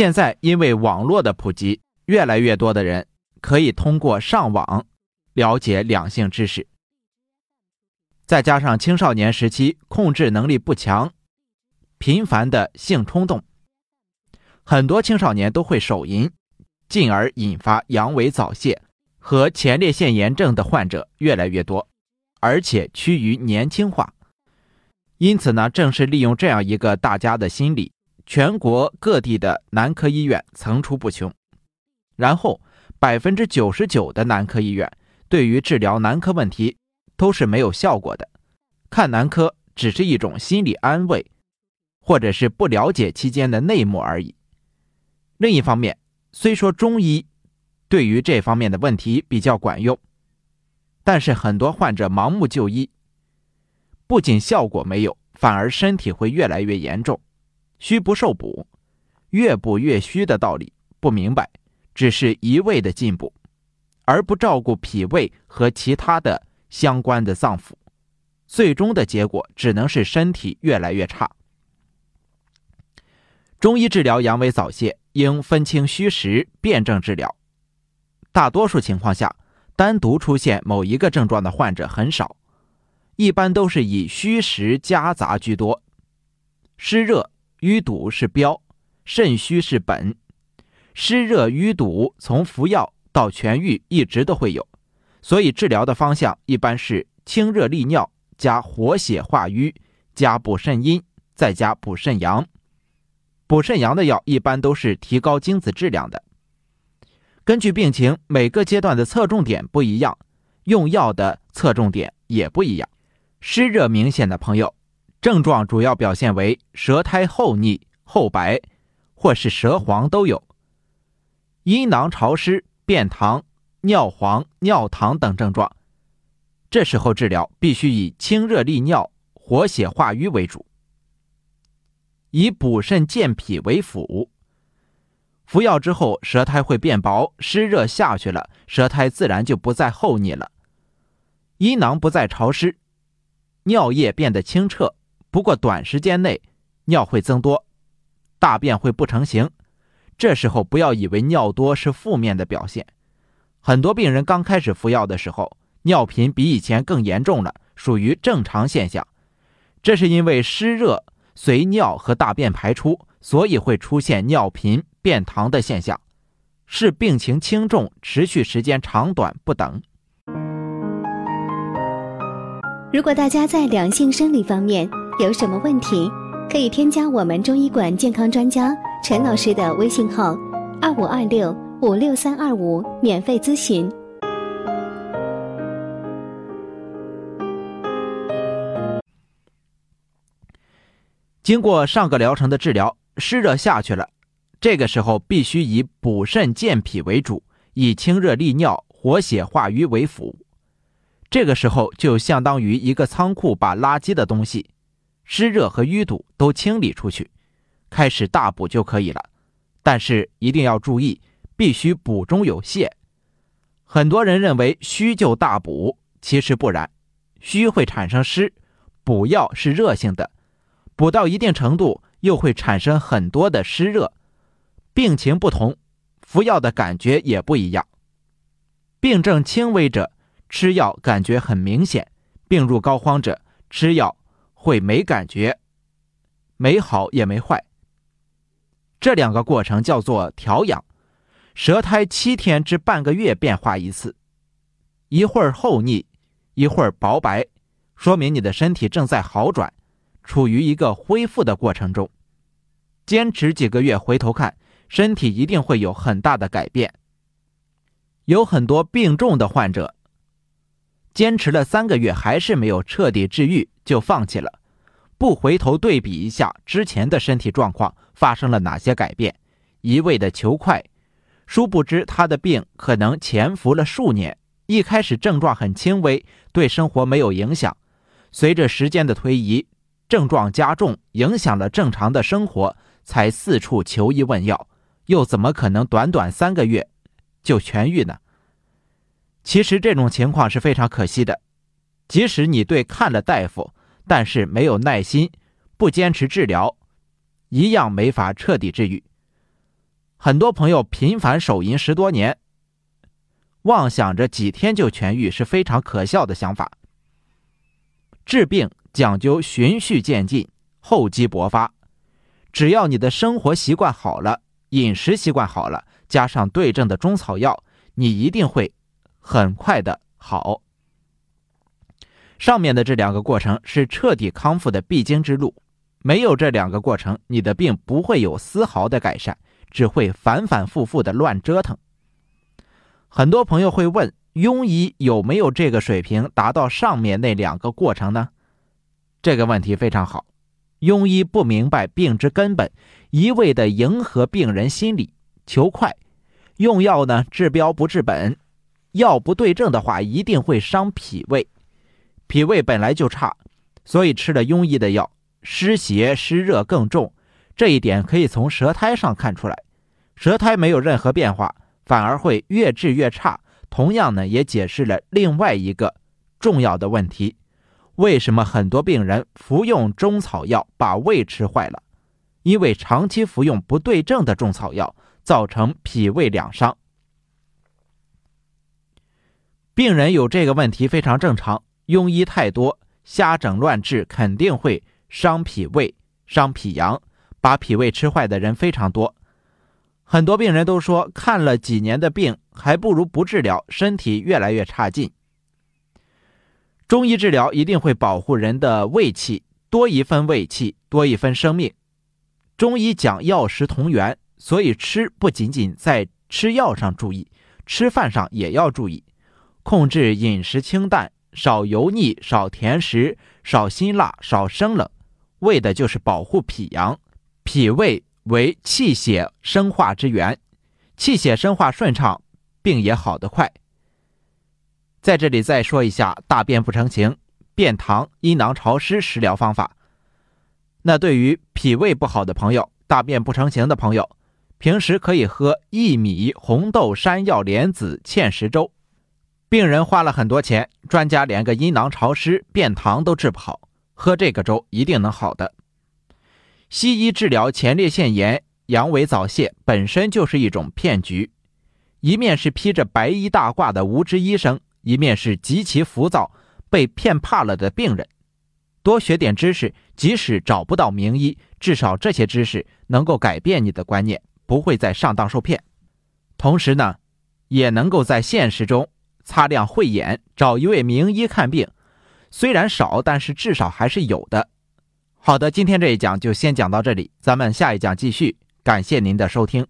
现在因为网络的普及，越来越多的人可以通过上网了解两性知识。再加上青少年时期控制能力不强，频繁的性冲动，很多青少年都会手淫，进而引发阳痿早泄和前列腺炎症的患者越来越多，而且趋于年轻化。因此呢，正是利用这样一个大家的心理，全国各地的男科医院层出不穷。然后，百分之九十九的男科医院对于治疗男科问题。都是没有效果的，看男科只是一种心理安慰，或者是不了解期间的内幕而已。另一方面，虽说中医对于这方面的问题比较管用，但是很多患者盲目就医，不仅效果没有，反而身体会越来越严重，虚不受补，越补越虚的道理不明白，只是一味的进补，而不照顾脾胃和其他的。相关的脏腑，最终的结果只能是身体越来越差。中医治疗阳痿早泄应分清虚实辩证治疗。大多数情况下，单独出现某一个症状的患者很少，一般都是以虚实夹杂居多。湿热淤堵是标，肾虚是本。湿热淤堵从服药到痊愈一直都会有。所以治疗的方向一般是清热利尿加活血化瘀加补肾阴再加补肾阳。补肾阳的药一般都是提高精子质量的。根据病情，每个阶段的侧重点不一样，用药的侧重点也不一样。湿热明显的朋友，症状主要表现为舌苔厚腻、厚白，或是舌黄都有。阴囊潮湿、便溏。尿黄、尿糖等症状，这时候治疗必须以清热利尿、活血化瘀为主，以补肾健脾为辅。服药之后，舌苔会变薄，湿热下去了，舌苔自然就不再厚腻了，阴囊不再潮湿，尿液变得清澈。不过短时间内，尿会增多，大便会不成形。这时候不要以为尿多是负面的表现。很多病人刚开始服药的时候，尿频比以前更严重了，属于正常现象。这是因为湿热随尿和大便排出，所以会出现尿频、便溏的现象，是病情轻重、持续时间长短不等。如果大家在两性生理方面有什么问题，可以添加我们中医馆健康专家陈老师的微信号：二五二六。五六三二五，免费咨询。经过上个疗程的治疗，湿热下去了，这个时候必须以补肾健脾为主，以清热利尿、活血化瘀为辅。这个时候就相当于一个仓库，把垃圾的东西、湿热和淤堵都清理出去，开始大补就可以了。但是一定要注意。必须补中有泻。很多人认为虚就大补，其实不然。虚会产生湿，补药是热性的，补到一定程度又会产生很多的湿热。病情不同，服药的感觉也不一样。病症轻微者吃药感觉很明显，病入膏肓者吃药会没感觉，没好也没坏。这两个过程叫做调养。舌苔七天至半个月变化一次，一会儿厚腻，一会儿薄白，说明你的身体正在好转，处于一个恢复的过程中。坚持几个月，回头看，身体一定会有很大的改变。有很多病重的患者，坚持了三个月还是没有彻底治愈，就放弃了，不回头对比一下之前的身体状况发生了哪些改变，一味的求快。殊不知，他的病可能潜伏了数年。一开始症状很轻微，对生活没有影响。随着时间的推移，症状加重，影响了正常的生活，才四处求医问药。又怎么可能短短三个月就痊愈呢？其实这种情况是非常可惜的。即使你对看了大夫，但是没有耐心，不坚持治疗，一样没法彻底治愈。很多朋友频繁手淫十多年，妄想着几天就痊愈是非常可笑的想法。治病讲究循序渐进，厚积薄发。只要你的生活习惯好了，饮食习惯好了，加上对症的中草药，你一定会很快的好。上面的这两个过程是彻底康复的必经之路，没有这两个过程，你的病不会有丝毫的改善。只会反反复复的乱折腾。很多朋友会问，庸医有没有这个水平达到上面那两个过程呢？这个问题非常好。庸医不明白病之根本，一味的迎合病人心理，求快，用药呢治标不治本，药不对症的话，一定会伤脾胃。脾胃本来就差，所以吃了庸医的药，湿邪湿热更重。这一点可以从舌苔上看出来，舌苔没有任何变化，反而会越治越差。同样呢，也解释了另外一个重要的问题：为什么很多病人服用中草药把胃吃坏了？因为长期服用不对症的中草药，造成脾胃两伤。病人有这个问题非常正常，庸医太多，瞎整乱治，肯定会伤脾胃、伤脾阳。把脾胃吃坏的人非常多，很多病人都说看了几年的病，还不如不治疗，身体越来越差劲。中医治疗一定会保护人的胃气，多一分胃气，多一分生命。中医讲药食同源，所以吃不仅仅在吃药上注意，吃饭上也要注意，控制饮食清淡，少油腻，少甜食，少辛辣，少生冷，为的就是保护脾阳。脾胃为气血生化之源，气血生化顺畅，病也好得快。在这里再说一下大便不成形、便溏、阴囊潮湿食疗方法。那对于脾胃不好的朋友、大便不成形的朋友，平时可以喝薏米、红豆、山药、莲子芡实粥。病人花了很多钱，专家连个阴囊潮湿、便溏都治不好，喝这个粥一定能好的。西医治疗前列腺炎、阳痿早泄本身就是一种骗局，一面是披着白衣大褂的无知医生，一面是极其浮躁、被骗怕了的病人。多学点知识，即使找不到名医，至少这些知识能够改变你的观念，不会再上当受骗。同时呢，也能够在现实中擦亮慧眼，找一位名医看病，虽然少，但是至少还是有的。好的，今天这一讲就先讲到这里，咱们下一讲继续。感谢您的收听。